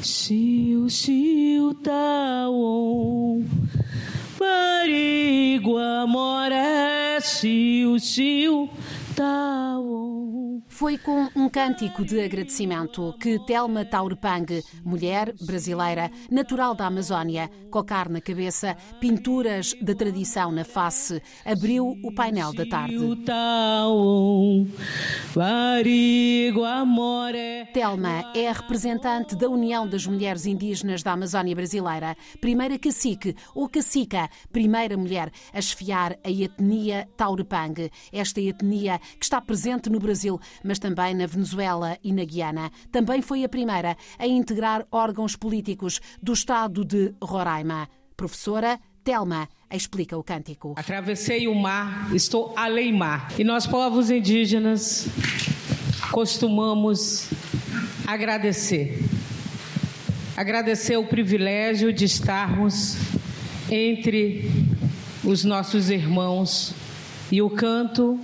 Xiu, xiu, taon, Barigua, moré, xiu, xiu. Foi com um cântico de agradecimento que Telma Taurepang, mulher brasileira, natural da Amazónia, cocar na cabeça, pinturas da tradição na face, abriu o painel da tarde. Telma é a representante da União das Mulheres Indígenas da Amazónia Brasileira, primeira cacique ou cacica, primeira mulher a esfiar a etnia Taurepang, esta etnia que está presente no Brasil, mas também na Venezuela e na Guiana. Também foi a primeira a integrar órgãos políticos do estado de Roraima. Professora Telma explica o cântico. Atravessei o mar, estou além mar. E nós, povos indígenas, costumamos agradecer. Agradecer o privilégio de estarmos entre os nossos irmãos e o canto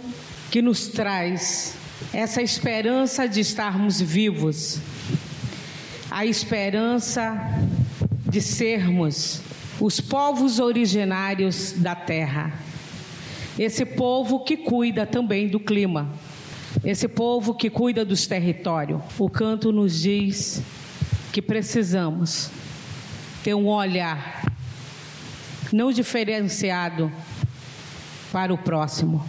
que nos traz essa esperança de estarmos vivos, a esperança de sermos os povos originários da terra. Esse povo que cuida também do clima, esse povo que cuida dos territórios. O canto nos diz que precisamos ter um olhar não diferenciado para o próximo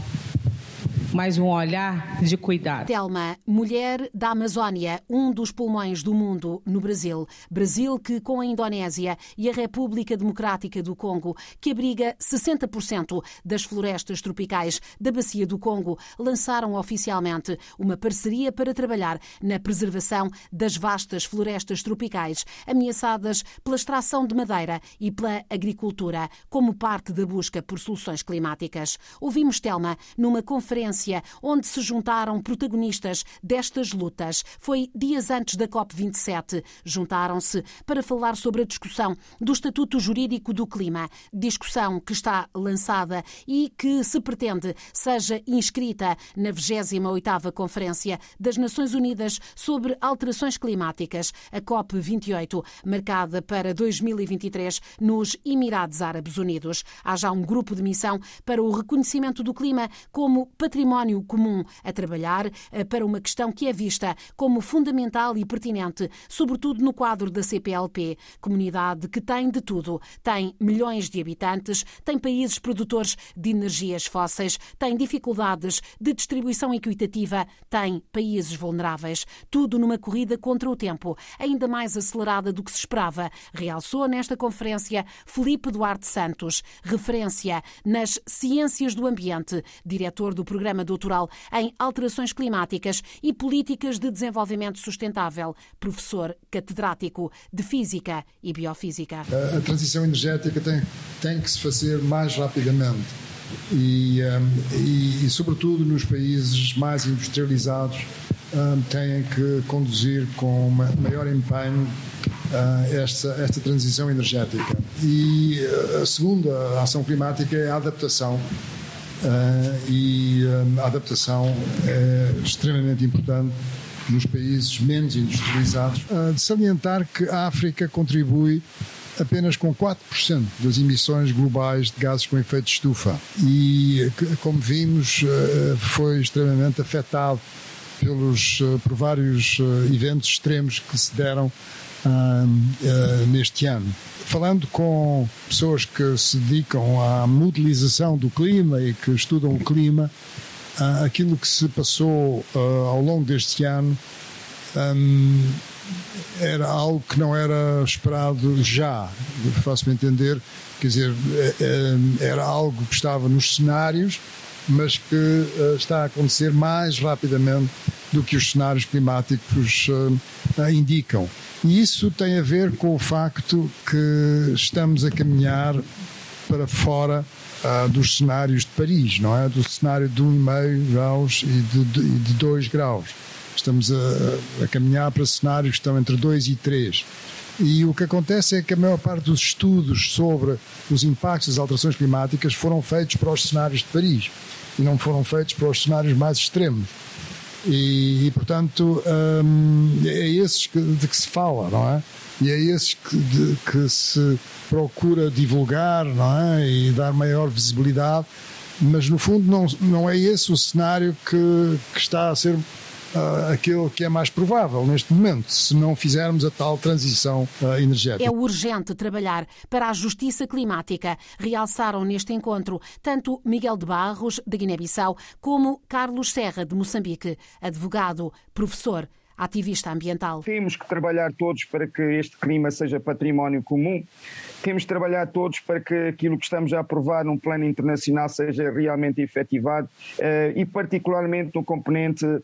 mas um olhar de cuidado. Telma, mulher da Amazónia, um dos pulmões do mundo no Brasil. Brasil que, com a Indonésia e a República Democrática do Congo, que abriga 60% das florestas tropicais da Bacia do Congo, lançaram oficialmente uma parceria para trabalhar na preservação das vastas florestas tropicais, ameaçadas pela extração de madeira e pela agricultura, como parte da busca por soluções climáticas. Ouvimos Telma numa conferência onde se juntaram protagonistas destas lutas. Foi dias antes da COP27. Juntaram-se para falar sobre a discussão do Estatuto Jurídico do Clima. Discussão que está lançada e que se pretende seja inscrita na 28ª Conferência das Nações Unidas sobre Alterações Climáticas, a COP28, marcada para 2023 nos Emirados Árabes Unidos. Há já um grupo de missão para o reconhecimento do clima como património património comum a trabalhar eh, para uma questão que é vista como fundamental e pertinente, sobretudo no quadro da CPLP, comunidade que tem de tudo. Tem milhões de habitantes, tem países produtores de energias fósseis, tem dificuldades de distribuição equitativa, tem países vulneráveis. Tudo numa corrida contra o tempo, ainda mais acelerada do que se esperava, realçou nesta conferência Felipe Duarte Santos, referência nas ciências do ambiente, diretor do programa doutoral em alterações climáticas e políticas de desenvolvimento sustentável, professor catedrático de Física e Biofísica. A, a transição energética tem, tem que se fazer mais rapidamente. E, um, e, e, sobretudo nos países mais industrializados, um, têm que conduzir com maior empenho uh, esta, esta transição energética. E uh, a segunda ação climática é a adaptação Uh, e uh, a adaptação é extremamente importante nos países menos industrializados. Uh, de salientar que a África contribui apenas com 4% das emissões globais de gases com efeito de estufa e, como vimos, foi extremamente afetado pelos, por vários eventos extremos que se deram neste ano. Falando com pessoas que se dedicam à modelização do clima e que estudam o clima, uh, aquilo que se passou uh, ao longo deste ano era algo que não era esperado já, faço-me entender, quer dizer, é, é, era algo que estava nos cenários, mas que uh, está a acontecer mais rapidamente do que os cenários climáticos indicam. E isso tem a ver com o facto que estamos a caminhar para fora uh, dos cenários de Paris, não é? Do cenário de 1,5 graus e de, de, de 2 graus. Estamos a, a caminhar para cenários que estão entre 2 e 3. E o que acontece é que a maior parte dos estudos sobre os impactos das alterações climáticas foram feitos para os cenários de Paris e não foram feitos para os cenários mais extremos. E, e portanto, hum, é esses que, de que se fala, não é? E é esses que, de, que se procura divulgar, não é? E dar maior visibilidade, mas no fundo não, não é esse o cenário que, que está a ser uh, aquilo que é mais provável neste momento, se não fizermos a tal transição uh, energética. É urgente trabalhar para a justiça climática, realçaram neste encontro tanto Miguel de Barros, de Guiné-Bissau, como Carlos Serra, de Moçambique, advogado, professor ativista ambiental. Temos que trabalhar todos para que este clima seja património comum temos de trabalhar todos para que aquilo que estamos a aprovar num plano internacional seja realmente efetivado uh, e particularmente no componente uh,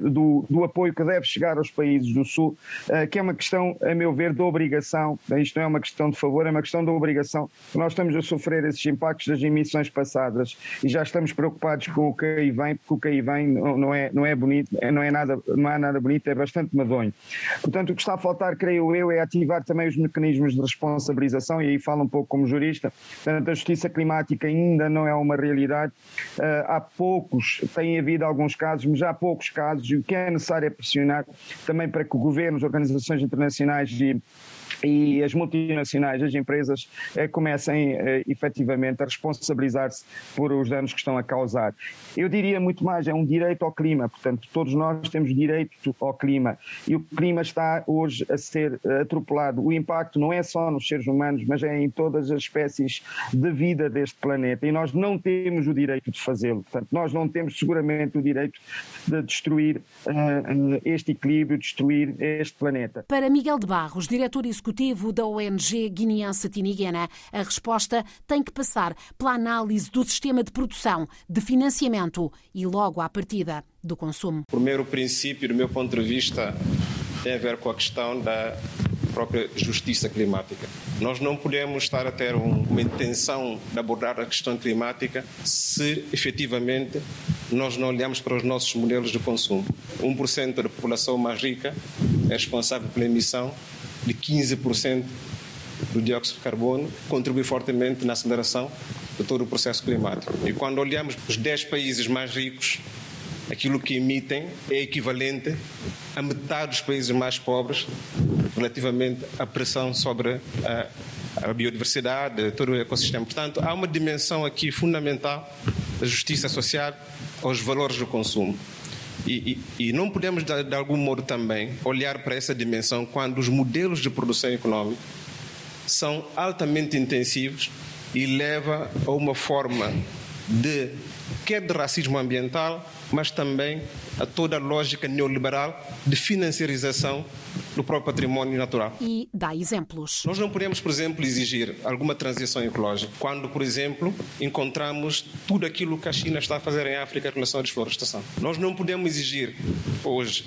do, do, apoio que deve chegar aos países do Sul, uh, que é uma questão, a meu ver, de obrigação, isto não é uma questão de favor, é uma questão de obrigação. Nós estamos a sofrer esses impactos das emissões passadas e já estamos preocupados com o que aí vem, porque o que aí vem não, é, não é bonito, não é nada, não é nada bonito, é bastante madonho. Portanto, o que está a faltar, creio eu, é ativar também os mecanismos de responsabilização e aí falo um pouco como jurista, portanto, a justiça climática ainda não é uma realidade. Uh, há poucos, tem havido alguns casos, mas há poucos casos, e o que é necessário é pressionar também para que o governo, as organizações internacionais e e as multinacionais, as empresas, eh, comecem eh, efetivamente a responsabilizar-se por os danos que estão a causar. Eu diria muito mais, é um direito ao clima, portanto, todos nós temos direito ao clima e o clima está hoje a ser atropelado. O impacto não é só nos seres humanos, mas é em todas as espécies de vida deste planeta e nós não temos o direito de fazê-lo. Portanto, nós não temos seguramente o direito de destruir uh, este equilíbrio, destruir este planeta. Para Miguel de Barros, diretor executivo executivo da ONG guineense Tiniguena. A resposta tem que passar pela análise do sistema de produção, de financiamento e logo à partida do consumo. O primeiro princípio, do meu ponto de vista, tem a ver com a questão da própria justiça climática. Nós não podemos estar a ter uma intenção de abordar a questão climática se efetivamente nós não olhamos para os nossos modelos de consumo. 1% da população mais rica é responsável pela emissão de 15% do dióxido de carbono, contribui fortemente na aceleração de todo o processo climático. E quando olhamos os 10 países mais ricos, aquilo que emitem é equivalente a metade dos países mais pobres relativamente à pressão sobre a, a biodiversidade, todo o ecossistema. Portanto, há uma dimensão aqui fundamental da justiça associada aos valores do consumo. E, e, e, não podemos, de, de, algum modo, também olhar para essa dimensão quando os modelos de produção econômica são altamente intensivos e leva a uma forma de quer de racismo ambiental, mas também a toda a lógica neoliberal de financiarização do próprio património natural. E dá exemplos. Nós não podemos, por exemplo, exigir alguma transição ecológica quando, por exemplo, encontramos tudo aquilo que a China está a fazer em África em relação à desflorestação. Nós não podemos exigir hoje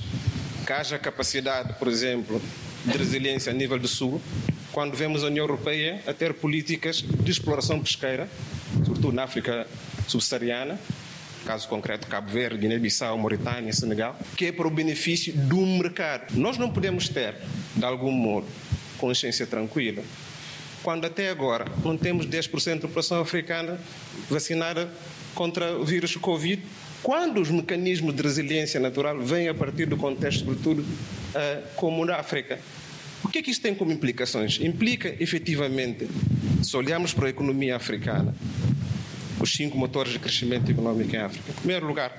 que haja capacidade, por exemplo, de resiliência a nível do Sul, quando vemos a União Europeia a ter políticas de exploração pesqueira, sobretudo na África subsaariana, caso concreto Cabo Verde, Guiné-Bissau, Mauritânia, Senegal, que é para o benefício do mercado. Nós não podemos ter, de algum modo, consciência tranquila, quando até agora não temos 10% da população africana vacinada contra o vírus Covid, quando os mecanismos de resiliência natural vêm a partir do contexto, sobretudo, uh, como na África. O que é que isso tem como implicações? Implica, efetivamente, se olharmos para a economia africana, os cinco motores de crescimento econômico em África. Em primeiro lugar,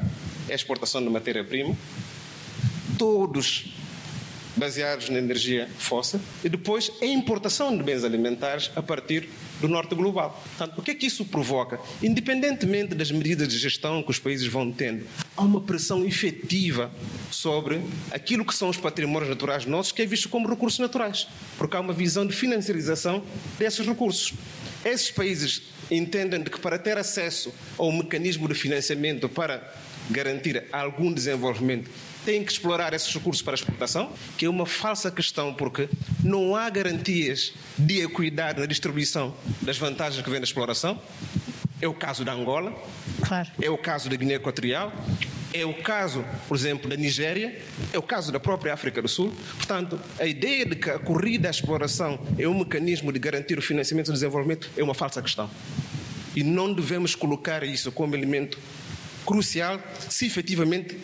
é a exportação de matéria-prima, todos baseados na energia fóssil, e depois a importação de bens alimentares a partir do norte global. Portanto, o que é que isso provoca? Independentemente das medidas de gestão que os países vão tendo, há uma pressão efetiva sobre aquilo que são os patrimónios naturais nossos, que é visto como recursos naturais, porque há uma visão de financiarização desses recursos. Esses países entendem que para ter acesso ao mecanismo de financiamento para garantir algum desenvolvimento têm que explorar esses recursos para exportação, que é uma falsa questão, porque não há garantias de equidade na distribuição das vantagens que vem da exploração. É o caso da Angola, claro. é o caso da Guiné Equatorial, é o caso, por exemplo, da Nigéria, é o caso da própria África do Sul. Portanto, a ideia de que a corrida à exploração é um mecanismo de garantir o financiamento do desenvolvimento é uma falsa questão. E não devemos colocar isso como elemento crucial se efetivamente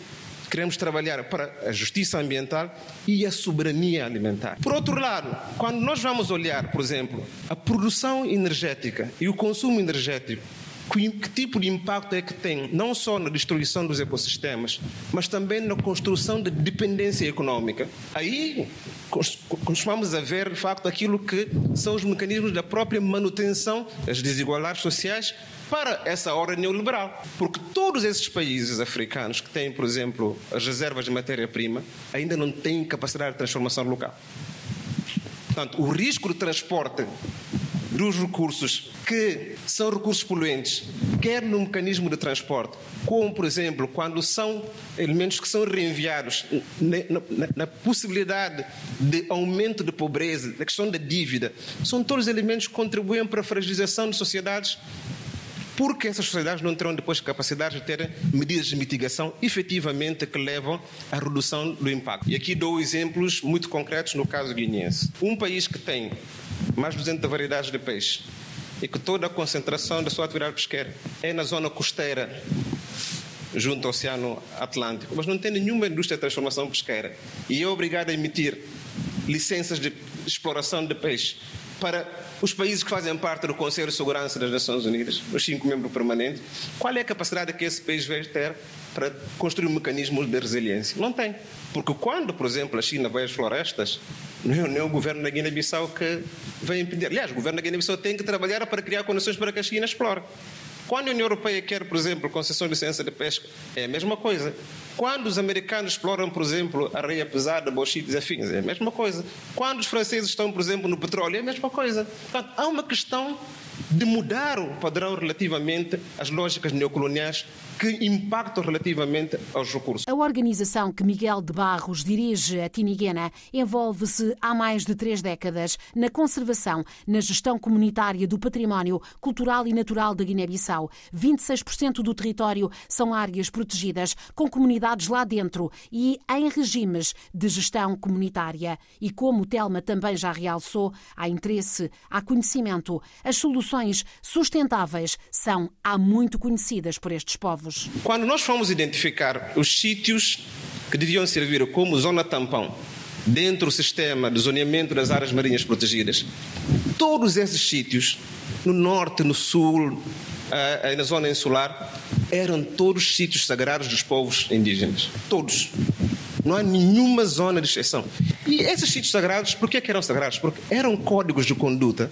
queremos trabalhar para a justiça ambiental e a soberania alimentar. Por outro lado, quando nós vamos olhar, por exemplo, a produção energética e o consumo energético, que tipo de impacto é que tem, não só na destruição dos ecossistemas, mas também na construção de dependência econômica. Aí costumamos a ver, de facto, aquilo que são os mecanismos da própria manutenção das desigualdades sociais para essa hora neoliberal. Porque todos esses países africanos que têm, por exemplo, as reservas de matéria-prima, ainda não têm capacidade de transformação local. Portanto, o risco de transporte dos recursos que são recursos poluentes, quer no mecanismo de transporte, como, por exemplo, quando são elementos que são reenviados na, na, na possibilidade de aumento de pobreza, da questão da dívida, são todos elementos que contribuem para a fragilização de sociedades porque essas sociedades não terão depois capacidade de ter medidas de mitigação efetivamente que levam à redução do impacto. E aqui dou exemplos muito concretos no caso guineense. Um país que tem mais de 200 variedades de peixe e que toda a concentração da sua atividade pesqueira é na zona costeira junto ao Oceano Atlântico, mas não tem nenhuma indústria de transformação pesqueira. E é obrigado a emitir licenças de exploração de peixe para os países que fazem parte do Conselho de Segurança das Nações Unidas, os cinco membros permanentes, qual é a capacidade que esse país vai ter para construir um mecanismo de resiliência? Não tem. Porque quando, por exemplo, a China vai às florestas, não é, o governo da Guiné-Bissau que vai impedir. Aliás, o governo da Guiné-Bissau tem que trabalhar para criar condições para que a China explore. Quando a União Europeia quer, por exemplo, concessões de licença de pesca, é a mesma coisa. Quando os americanos exploram, por exemplo, a areia pesada, bauxites e afins, é a mesma coisa. Quando os franceses estão, por exemplo, no petróleo, é a mesma coisa. Portanto, há uma questão de mudar o padrão relativamente às lógicas neocoloniais que impactam relativamente aos recursos. A organização que Miguel de Barros dirige, a Tiniguena, envolve-se há mais de três décadas na conservação, na gestão comunitária do património cultural e natural da Guiné-Bissau. 26% do território são áreas protegidas, com comunidades lá dentro e em regimes de gestão comunitária. E como Telma também já realçou, há interesse, há conhecimento. As soluções sustentáveis são há muito conhecidas por estes povos. Quando nós fomos identificar os sítios que deviam servir como zona tampão dentro do sistema de zoneamento das áreas marinhas protegidas, todos esses sítios, no norte, no sul, eh, na zona insular, eram todos sítios sagrados dos povos indígenas. Todos. Não há nenhuma zona de exceção. E esses sítios sagrados, por que, eram sagrados? Porque eram códigos de conduta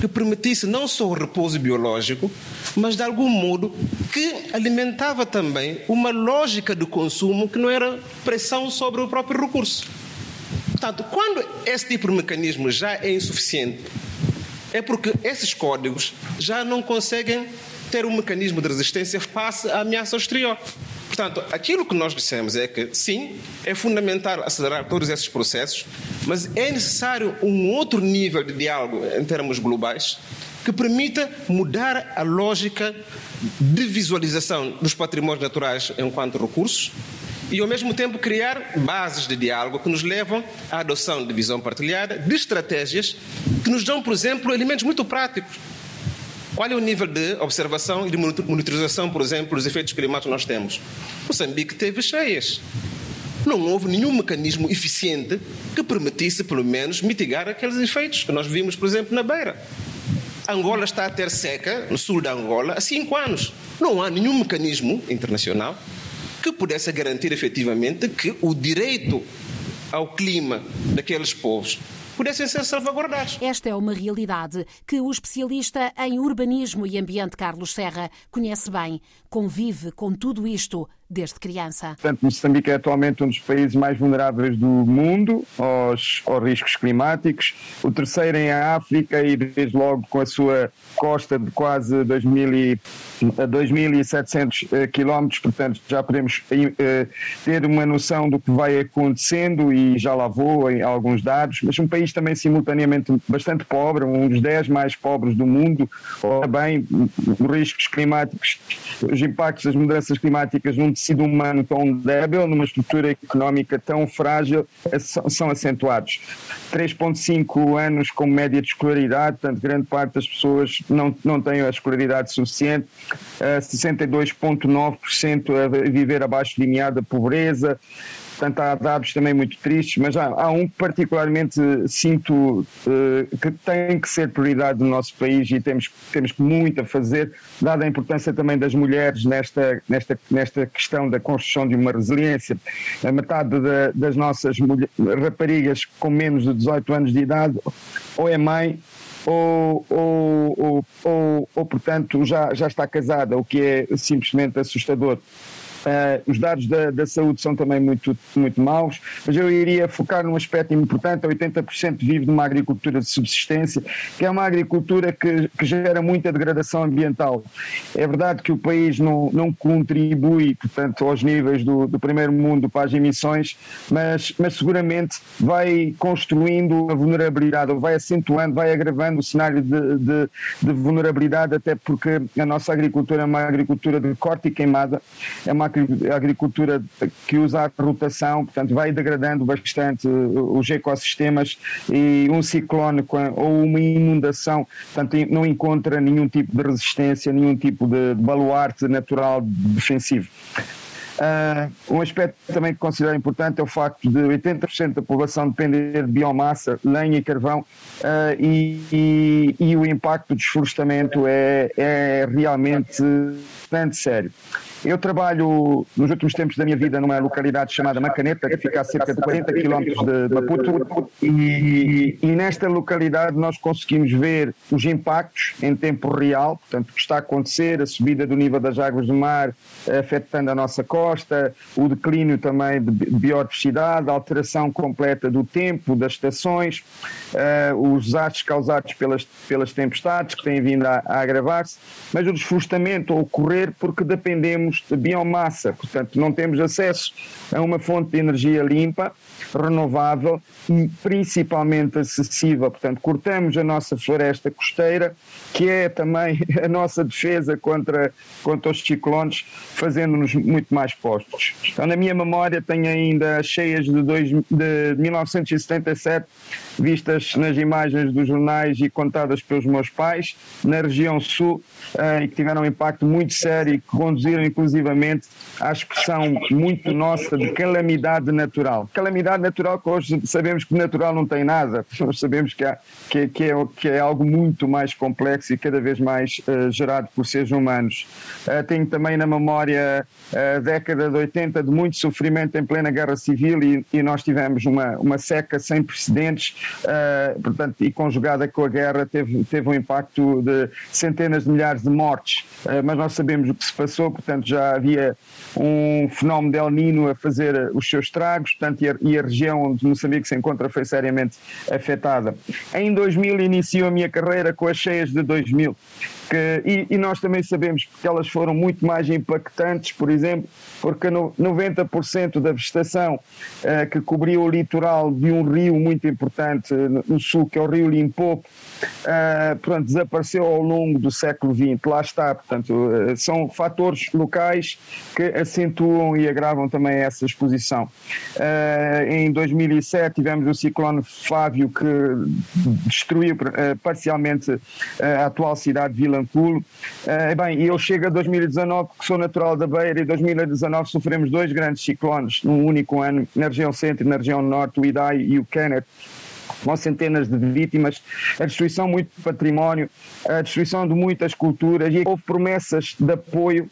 que permitisse não só o repouso biológico, mas de algum modo que alimentava também uma lógica de consumo que não era pressão sobre o próprio recurso. Portanto, quando esse tipo de mecanismo já é insuficiente, é porque esses códigos já não conseguem ter um mecanismo de resistência face à ameaça exterior. Portanto, aquilo que nós dissemos é que, sim, é fundamental acelerar todos esses processos, mas é necessário um outro nível de diálogo em termos globais que permita mudar a lógica de visualização dos patrimónios naturais enquanto recursos e, ao mesmo tempo, criar bases de diálogo que nos levam à adoção de visão partilhada, de estratégias que nos dão, por exemplo, elementos muito práticos qual é o nível de observação e de monitorização, por exemplo, dos efeitos climáticos que nós temos? Moçambique teve cheias. Não houve nenhum mecanismo eficiente que permitisse, pelo menos, mitigar aqueles efeitos que nós vimos, por exemplo, na beira. Angola está a ter seca, no sul da Angola, há cinco anos. Não há nenhum mecanismo internacional que pudesse garantir efetivamente que o direito ao clima daqueles povos pudessem ser salvaguardados. Esta é uma realidade que o especialista em urbanismo e ambiente Carlos Serra conhece bem. Convive com tudo isto desde criança. Portanto, Moçambique é atualmente um dos países mais vulneráveis do mundo aos, aos riscos climáticos. O terceiro em África e, desde logo, com a sua costa de quase 2.700 eh, quilómetros, portanto já podemos uh, ter uma noção do que vai acontecendo e já lá vou em alguns dados, mas um país também simultaneamente bastante pobre, um dos 10 mais pobres do mundo, também os riscos climáticos, os impactos das mudanças climáticas num tecido humano tão débil, numa estrutura económica tão frágil, são acentuados. 3,5 anos com média de escolaridade, portanto, grande parte das pessoas não, não têm a escolaridade suficiente, 62,9% a viver abaixo do limiar da pobreza, Portanto, há dados também muito tristes, mas há, há um que particularmente sinto uh, que tem que ser prioridade no nosso país e temos, temos muito a fazer, dada a importância também das mulheres nesta, nesta, nesta questão da construção de uma resiliência. A metade de, das nossas mulher, raparigas com menos de 18 anos de idade ou é mãe ou, ou, ou, ou, ou portanto, já, já está casada, o que é simplesmente assustador. Uh, os dados da, da, saúde são também muito, muito maus, mas eu iria focar num aspecto importante: 80% vive numa agricultura de subsistência, que é uma agricultura que, que gera muita degradação ambiental. É verdade que o país não, não contribui, portanto, aos níveis do, do primeiro mundo para as emissões, mas, mas seguramente vai construindo a vulnerabilidade, ou vai acentuando, vai agravando o cenário de, de, de vulnerabilidade, até porque a nossa agricultura é uma agricultura de corte e queimada, é uma agricultura que usa a rotação, portanto vai degradando bastante os ecossistemas e um ciclone ou uma inundação, portanto não encontra nenhum tipo de resistência, nenhum tipo de baluarte natural defensivo. Uh, um aspecto também que considero importante é o facto de 80% da população depender de biomassa, lenha e carvão, uh, e, e, e, o impacto do desflorestamento é, é realmente bastante sério. Eu trabalho nos últimos tempos da minha vida numa localidade chamada Macaneta, que fica a cerca de 40 quilómetros de Maputo, e, e, nesta localidade nós conseguimos ver os impactos em tempo real, portanto, o que está a acontecer, a subida do nível das águas do mar afetando a nossa costa, o declínio também de biodiversidade, a alteração completa do tempo, das estações, uh, os desastres causados pelas, pelas tempestades que têm vindo a, a agravar-se, mas o desflorestamento a ocorrer porque dependemos de biomassa, portanto, não temos acesso a uma fonte de energia limpa, renovável e principalmente acessível. Portanto, cortamos a nossa floresta costeira, que é também a nossa defesa contra, contra os ciclones, fazendo-nos muito mais postos. Então, na minha memória, tenho ainda cheias de, dois, de 1977, vistas nas imagens dos jornais e contadas pelos meus pais, na região sul, uh, e que tiveram um impacto muito sério e que conduziram, inclusivamente, à expressão muito nossa de calamidade natural. Calamidade natural que hoje sabemos que natural não tem nada, nós sabemos que, há, que, que, é, que é algo muito mais complexo e cada vez mais uh, gerado por seres humanos. Uh, tenho também na memória a década de 80 de muito sofrimento em plena guerra civil e, e nós tivemos uma, uma seca sem precedentes, uh, portanto, e conjugada com a guerra teve, teve um impacto de centenas de milhares de mortes, mas nós sabemos o que se passou, portanto já havia um fenómeno de El Nino a fazer os seus estragos, portanto, e a, e a região onde Moçambique se encontra foi seriamente afetada. Em 2000 inicio a minha carreira com as cheias de 2000. Que, e, e, nós também sabemos que elas foram muito mais impactantes, por exemplo, porque no, 90% da vegetação uh, que cobriu o litoral de um rio muito importante no, no sul, que é o Rio Limpopo, portanto, desapareceu ao longo do século XX. Lá está, portanto, uh, são fatores locais que acentuam e agravam também essa exposição. em 2007 tivemos o ciclone Fábio que destruiu parcialmente a atual cidade de Vila Vilanculo. Uh, bem, eu chego a 2019, que sou natural da Beira, e em 2019 sofremos dois grandes ciclones num único ano, na região centro e na região norte, o Idai e o Kenneth com centenas de vítimas, a destruição de muito património, a destruição de muitas culturas e houve promessas de apoio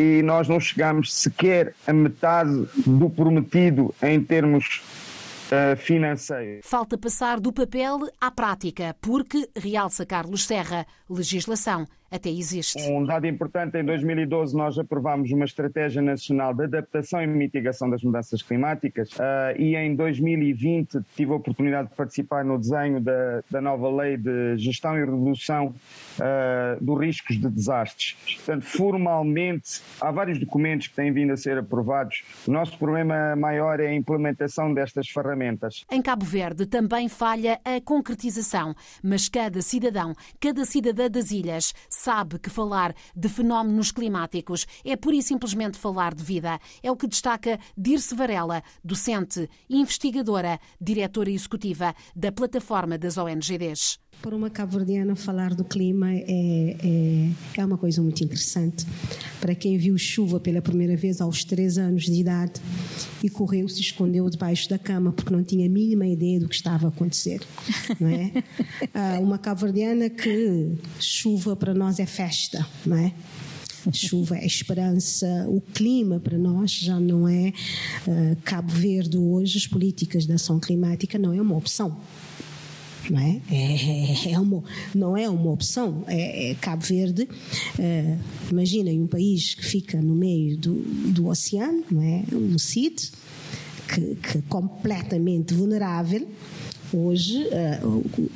e nós não chegamos sequer a metade do prometido em termos financeiro. Falta passar do papel à prática, porque, realça Carlos Serra, legislação até existe. Um dado importante, em 2012 nós aprovámos uma estratégia nacional de adaptação e mitigação das mudanças climáticas uh, e em 2020 tive a oportunidade de participar no desenho da, da nova lei de gestão e redução uh, dos riscos de desastres. Portanto, formalmente, há vários documentos que têm vindo a ser aprovados. O nosso problema maior é a implementação destas ferramentas. Em Cabo Verde também falha a concretização, mas cada cidadão, cada cidadã das ilhas sabe que falar de fenómenos climáticos é pura e simplesmente falar de vida. É o que destaca Dirce Varela, docente, investigadora, diretora executiva da plataforma das ONGDs. Para uma cabo-verdiana, falar do clima é, é, é, uma coisa muito interessante. Para quem viu chuva pela primeira vez aos três anos de idade e correu, se escondeu debaixo da cama porque não tinha a mínima ideia do que estava a acontecer, não é? Ah, uma cabo-verdiana que chuva para nós é festa, não é? chuva é esperança, o clima para nós já não é uh, Cabo Verde hoje, as políticas de ação climática não é uma opção não é? É, é, é uma, não é uma opção. É, é Cabo Verde, é, imaginem um país que fica no meio do, do oceano, não é? Um CID, que, que completamente vulnerável. Hoje,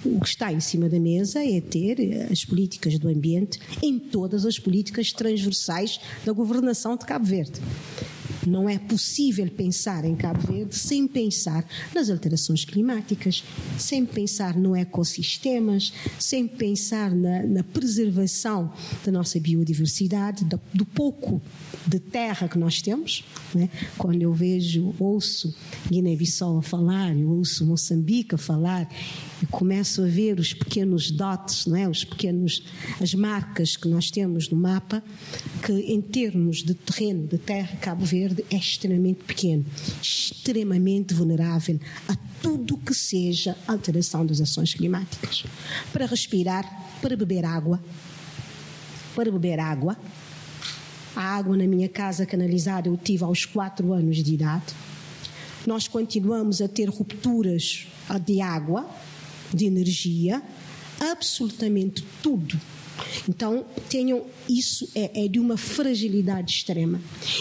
o que está em cima da mesa é ter as políticas do ambiente em todas as políticas transversais da governação de Cabo Verde. Não é possível pensar em Cabo Verde sem pensar nas alterações climáticas, sem pensar no ecossistemas, sem pensar na, na preservação da nossa biodiversidade, do, do pouco de terra que nós temos. Né? Quando eu vejo, ouço Guiné-Bissau a falar, eu ouço Moçambique a falar, e começo a ver os pequenos dots, não é? os pequenos, as marcas que nós temos no mapa, que em termos de terreno, de terra, Cabo Verde é extremamente pequeno, extremamente vulnerável a tudo que seja alteração das ações climáticas. Para respirar, para beber água, para beber água, a água na minha casa canalizada eu tive aos quatro anos de idade. Nós continuamos a ter rupturas de água, de energia, absolutamente tudo. Então, tenham isso é, é, de uma fragilidade extrema.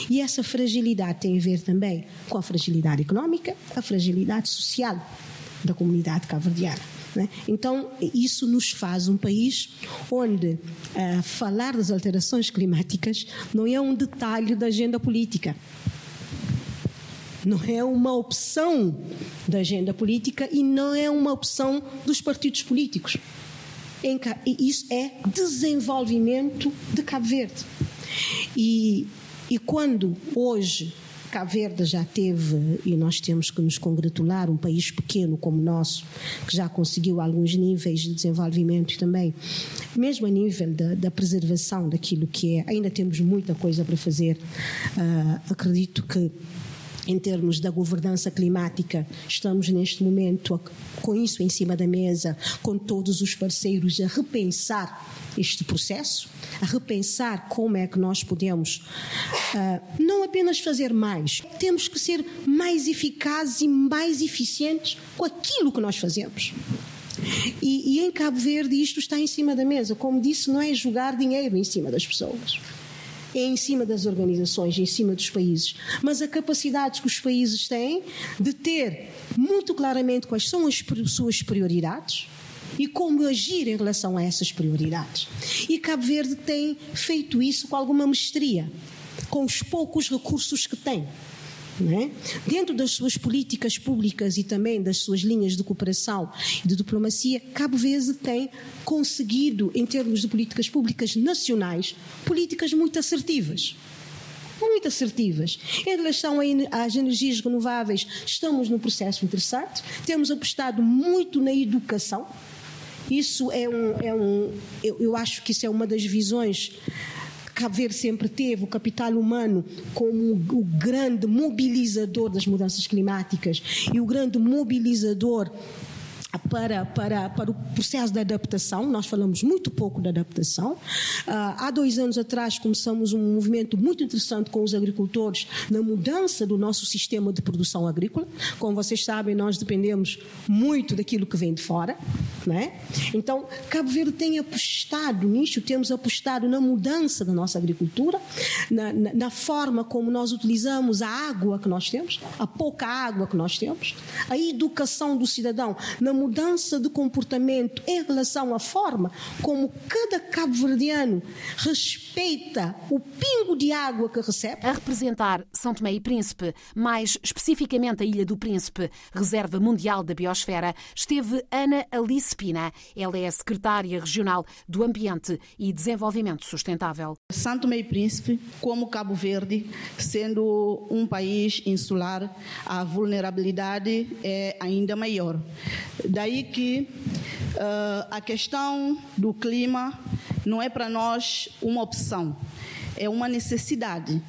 E essa fragilidade tem a ver também com a fragilidade económica, a fragilidade social da comunidade cabo-verdiana. Né? Então, isso nos faz um país onde uh, falar das alterações climáticas não é um detalhe da agenda política não é uma opção da agenda política e não é uma opção dos partidos políticos. Isso é desenvolvimento de Cabo Verde. E, e quando hoje Cabo Verde já teve, e nós temos que nos congratular, um país pequeno como o nosso, que já conseguiu alguns níveis de desenvolvimento também, mesmo a nível da, da preservação daquilo que é, ainda temos muita coisa para fazer. Uh, acredito que em termos da governança climática, estamos neste momento com isso em cima da mesa, com todos os parceiros a repensar este processo, a repensar como é que nós podemos uh, não apenas fazer mais, temos que ser mais eficazes e mais eficientes com aquilo que nós fazemos. E, e em Cabo Verde isto está em cima da mesa. Como disse, não é jogar dinheiro em cima das pessoas é em cima das organizações, em cima dos países, mas a capacidade que os países têm de ter muito claramente quais são as suas prioridades e como agir em relação a essas prioridades. E Cabo Verde tem feito isso com alguma mestria, com os poucos recursos que tem. É? Dentro das suas políticas públicas e também das suas linhas de cooperação e de diplomacia, Cabo Verde tem conseguido, em termos de políticas públicas nacionais, políticas muito assertivas muito assertivas. Em relação às energias renováveis, estamos num processo interessante, temos apostado muito na educação. Isso é um. É um eu, eu acho que isso é uma das visões Cabo sempre teve o capital humano como o grande mobilizador das mudanças climáticas e o grande mobilizador para, para, para o processo de adaptação. Nós falamos muito pouco da adaptação. Ah, há dois anos atrás começamos um movimento muito interessante com os agricultores na mudança do nosso sistema de produção agrícola. Como vocês sabem, nós dependemos muito daquilo que vem de fora. Né? Então, Cabo Verde tem apostado nisso, temos apostado na mudança da nossa agricultura, na, na, na forma como nós utilizamos a água que nós temos, a pouca água que nós temos, a educação do cidadão, na mudança mudança de comportamento em relação à forma como cada cabo-verdiano respeita o pingo de água que recebe. A representar São Tomé e Príncipe, mais especificamente a Ilha do Príncipe, Reserva Mundial da Biosfera, esteve Ana Alice Pina. Ela é a secretária regional do Ambiente e Desenvolvimento Sustentável. São Tomé e Príncipe, como Cabo Verde, sendo um país insular, a vulnerabilidade é ainda maior. Daí que uh, a questão do clima não é para nós uma opção, é uma necessidade.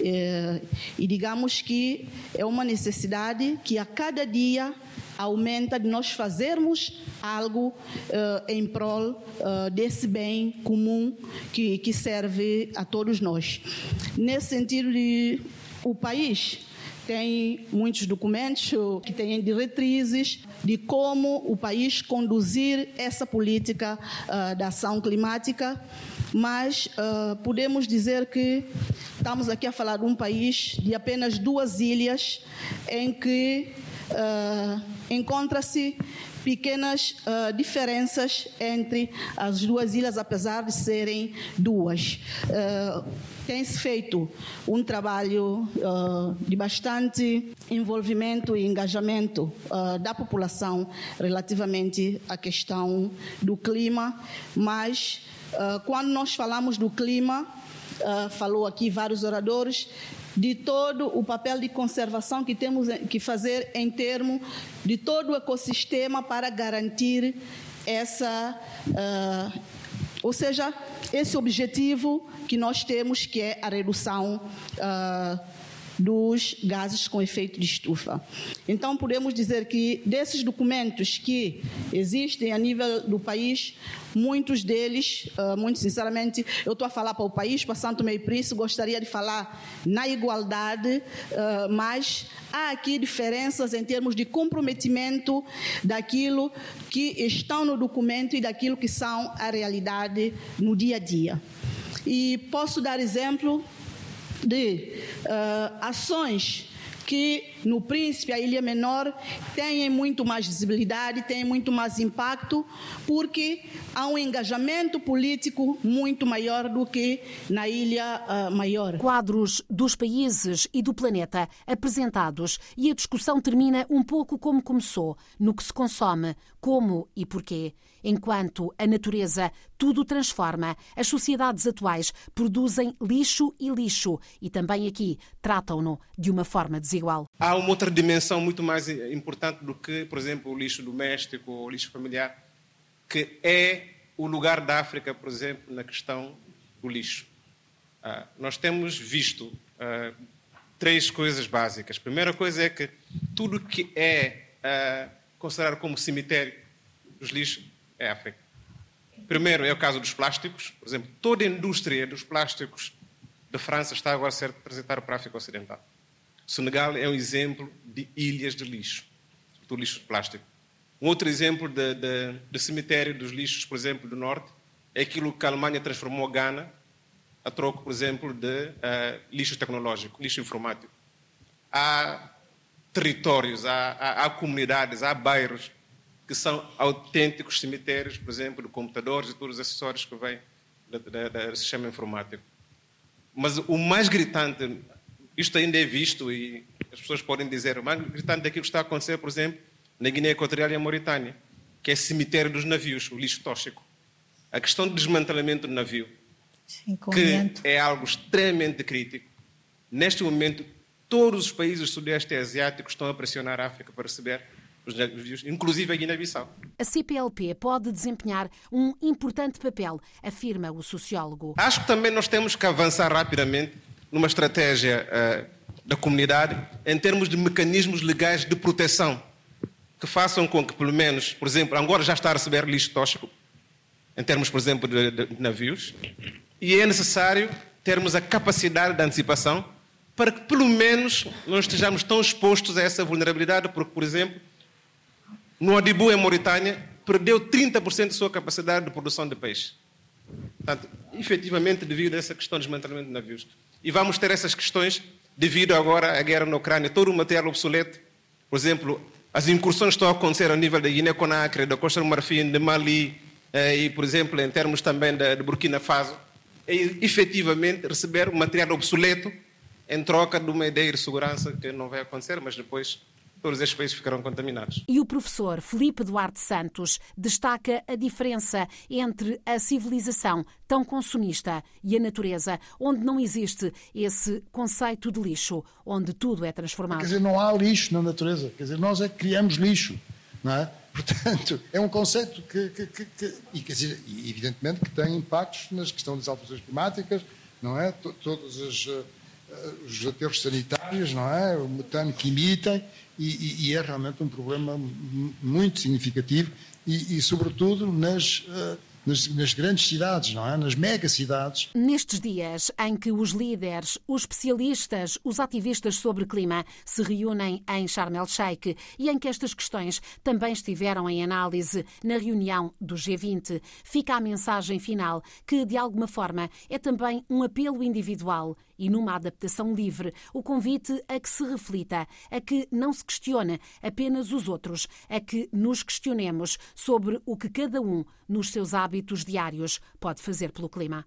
É, e digamos que é uma necessidade que a cada dia aumenta de nós fazermos algo uh, em prol uh, desse bem comum que, que serve a todos nós. Nesse sentido, de, o país tem muitos documentos que têm diretrizes de como o país conduzir essa política uh, da ação climática, mas uh, podemos dizer que estamos aqui a falar de um país de apenas duas ilhas em que uh, encontra-se pequenas uh, diferenças entre as duas ilhas, apesar de serem duas. Uh, tem-se feito um trabalho uh, de bastante envolvimento e engajamento da população relativamente à questão do clima, mas quando nós falamos do clima, falou aqui vários oradores, de todo o papel de conservação que temos que fazer em termos de todo o ecossistema para garantir essa, uh, ou seja, esse objetivo que nós temos, que é a redução uh, dos gases com efeito de estufa. Então, podemos dizer que desses documentos que existem a nível do país, muitos deles, uh, muito sinceramente, eu estou a falar para o país, para Santo Meio Príncipe, gostaria de falar na igualdade, uh, mas há aqui diferenças em termos de comprometimento daquilo que estão no documento e daquilo que são a realidade no dia a dia. E posso dar exemplo de uh, ações que no Príncipe, a Ilha Menor, têm muito mais visibilidade, têm muito mais impacto, porque há um engajamento político muito maior do que na Ilha uh, Maior. Quadros dos países e do planeta apresentados e a discussão termina um pouco como começou, no que se consome, como e porquê. Enquanto a natureza tudo transforma, as sociedades atuais produzem lixo e lixo e também aqui tratam-no de uma forma desigual. Há uma outra dimensão muito mais importante do que, por exemplo, o lixo doméstico ou o lixo familiar, que é o lugar da África, por exemplo, na questão do lixo. Uh, nós temos visto uh, três coisas básicas. A primeira coisa é que tudo que é uh, considerado como cemitério dos lixos é África. Primeiro é o caso dos plásticos. Por exemplo, toda a indústria dos plásticos da França está agora a ser apresentada para a África Ocidental. O Senegal é um exemplo de ilhas de lixo, do lixo de plástico. Um outro exemplo de, de, de cemitério dos lixos, por exemplo, do Norte, é aquilo que a Alemanha transformou a Gana a troco, por exemplo, de uh, lixo tecnológico, lixo informático. Há territórios, há, há, há comunidades, há bairros que são autênticos cemitérios, por exemplo, de computadores e todos os acessórios que vêm do sistema informático. Mas o mais gritante, isto ainda é visto e as pessoas podem dizer, o mais gritante daquilo que está a acontecer, por exemplo, na Guiné Equatorial e na Mauritânia, que é o cemitério dos navios, o lixo tóxico. A questão do desmantelamento do navio, Sim, que é algo extremamente crítico. Neste momento, todos os países do Sudeste Asiático estão a pressionar a África para receber os navios, inclusive a Guiné-Bissau. A CPLP pode desempenhar um importante papel, afirma o sociólogo. Acho que também nós temos que avançar rapidamente numa estratégia uh, da comunidade em termos de mecanismos legais de proteção que façam com que, pelo menos, por exemplo, Angola já está a receber lixo tóxico, em termos, por exemplo, de, de navios, e é necessário termos a capacidade de antecipação para que, pelo menos, não estejamos tão expostos a essa vulnerabilidade, porque, por exemplo, no Adibu, em Mauritânia, perdeu 30% da sua capacidade de produção de peixe. Portanto, efetivamente, devido a essa questão de desmantelamento de navios. E vamos ter essas questões devido agora à guerra na Ucrânia. Todo o material obsoleto, por exemplo, as incursões estão a acontecer a nível da Guiné-Conakry, da Costa do Marfim, de Mali eh, e, por exemplo, em termos também de, Burkina Faso, é efetivamente receber material obsoleto em troca de uma ideia de segurança que não vai acontecer, mas depois todos estes países ficarão contaminados. E o professor Felipe Duarte Santos destaca a diferença entre a civilização tão consumista e a natureza, onde não existe esse conceito de lixo, onde tudo é transformado. Quer dizer, não há lixo na natureza, quer dizer, nós é que criamos lixo, não é? Portanto, é um conceito que, que, que, que e, quer dizer, evidentemente que tem impactos na questão das alterações climáticas, não é? Todos os, uh, os aterros sanitários, não é? O metano que emitem, e, e, é realmente um problema muito significativo e, e sobretudo nas, uh, nas, nas, grandes cidades, não é? Nas megacidades. Nestes dias em que os líderes, os especialistas, os ativistas sobre clima se reúnem em Sharm el-Sheikh e em que estas questões também estiveram em análise na reunião do G20, fica a mensagem final que, de alguma forma, é também um apelo individual e numa adaptação livre, o convite a que se reflita, a que não se questione apenas os outros, a que nos questionemos sobre o que cada um, nos seus hábitos diários, pode fazer pelo clima.